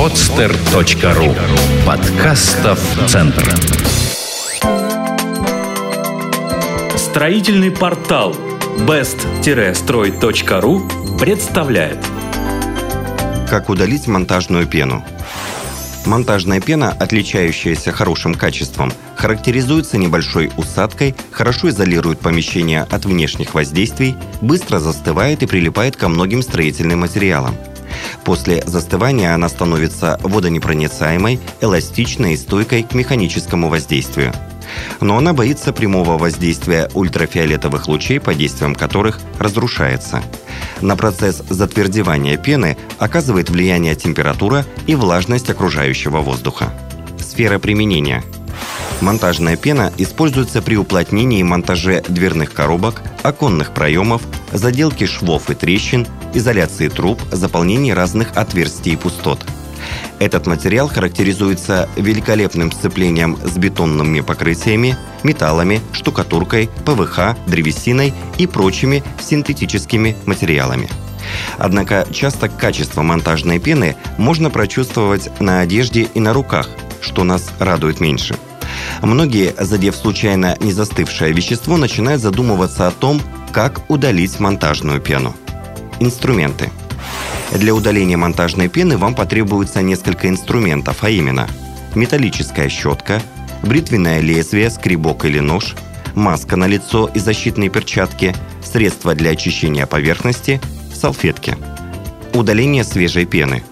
podster.ru Подкастов Центр Строительный портал best-строй.ру представляет Как удалить монтажную пену? Монтажная пена, отличающаяся хорошим качеством, характеризуется небольшой усадкой, хорошо изолирует помещение от внешних воздействий, быстро застывает и прилипает ко многим строительным материалам. После застывания она становится водонепроницаемой, эластичной и стойкой к механическому воздействию. Но она боится прямого воздействия ультрафиолетовых лучей, по действиям которых разрушается. На процесс затвердевания пены оказывает влияние температура и влажность окружающего воздуха. Сфера применения – Монтажная пена используется при уплотнении и монтаже дверных коробок, оконных проемов, заделке швов и трещин, изоляции труб, заполнении разных отверстий и пустот. Этот материал характеризуется великолепным сцеплением с бетонными покрытиями, металлами, штукатуркой, ПВХ, древесиной и прочими синтетическими материалами. Однако часто качество монтажной пены можно прочувствовать на одежде и на руках, что нас радует меньше – Многие, задев случайно не застывшее вещество, начинают задумываться о том, как удалить монтажную пену. Инструменты. Для удаления монтажной пены вам потребуется несколько инструментов, а именно металлическая щетка, бритвенное лезвие, скребок или нож, маска на лицо и защитные перчатки, средства для очищения поверхности, салфетки. Удаление свежей пены.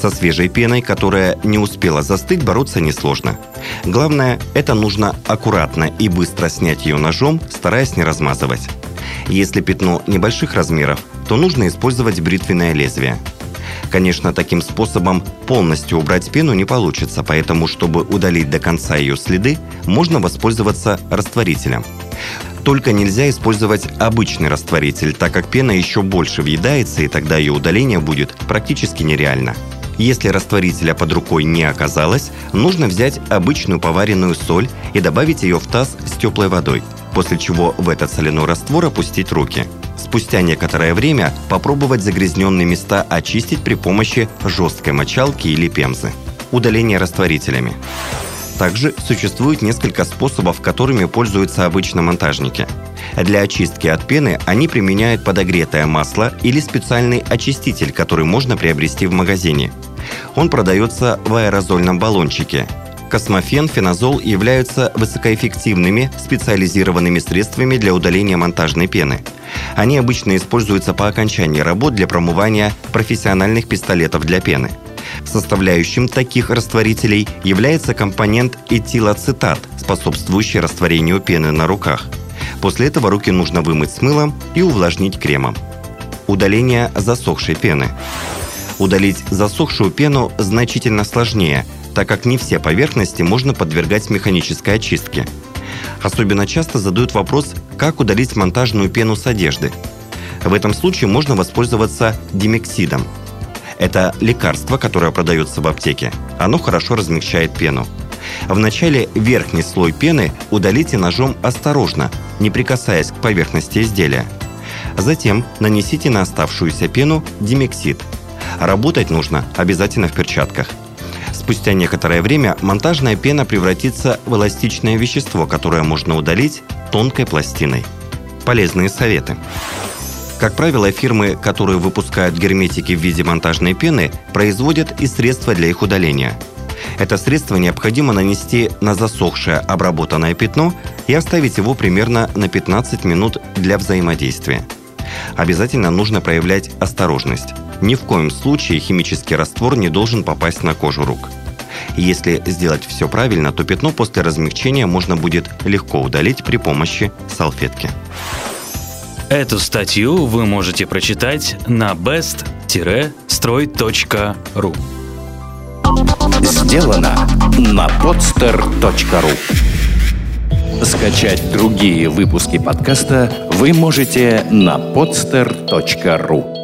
Со свежей пеной, которая не успела застыть, бороться несложно – Главное, это нужно аккуратно и быстро снять ее ножом, стараясь не размазывать. Если пятно небольших размеров, то нужно использовать бритвенное лезвие. Конечно, таким способом полностью убрать пену не получится, поэтому, чтобы удалить до конца ее следы, можно воспользоваться растворителем. Только нельзя использовать обычный растворитель, так как пена еще больше въедается, и тогда ее удаление будет практически нереально. Если растворителя под рукой не оказалось, нужно взять обычную поваренную соль и добавить ее в таз с теплой водой, после чего в этот соляной раствор опустить руки. Спустя некоторое время попробовать загрязненные места очистить при помощи жесткой мочалки или пемзы. Удаление растворителями. Также существует несколько способов, которыми пользуются обычно монтажники. Для очистки от пены они применяют подогретое масло или специальный очиститель, который можно приобрести в магазине. Он продается в аэрозольном баллончике. Космофен, феназол являются высокоэффективными специализированными средствами для удаления монтажной пены. Они обычно используются по окончании работ для промывания профессиональных пистолетов для пены. Составляющим таких растворителей является компонент этилоцетат, способствующий растворению пены на руках. После этого руки нужно вымыть с мылом и увлажнить кремом. Удаление засохшей пены. Удалить засохшую пену значительно сложнее, так как не все поверхности можно подвергать механической очистке. Особенно часто задают вопрос, как удалить монтажную пену с одежды. В этом случае можно воспользоваться димексидом. Это лекарство, которое продается в аптеке. Оно хорошо размягчает пену. Вначале верхний слой пены удалите ножом осторожно, не прикасаясь к поверхности изделия. Затем нанесите на оставшуюся пену димексид – Работать нужно обязательно в перчатках. Спустя некоторое время монтажная пена превратится в эластичное вещество, которое можно удалить тонкой пластиной. Полезные советы. Как правило, фирмы, которые выпускают герметики в виде монтажной пены, производят и средства для их удаления. Это средство необходимо нанести на засохшее обработанное пятно и оставить его примерно на 15 минут для взаимодействия. Обязательно нужно проявлять осторожность. Ни в коем случае химический раствор не должен попасть на кожу рук. Если сделать все правильно, то пятно после размягчения можно будет легко удалить при помощи салфетки. Эту статью вы можете прочитать на best-строй.ру Сделано на podster.ru Скачать другие выпуски подкаста вы можете на podster.ru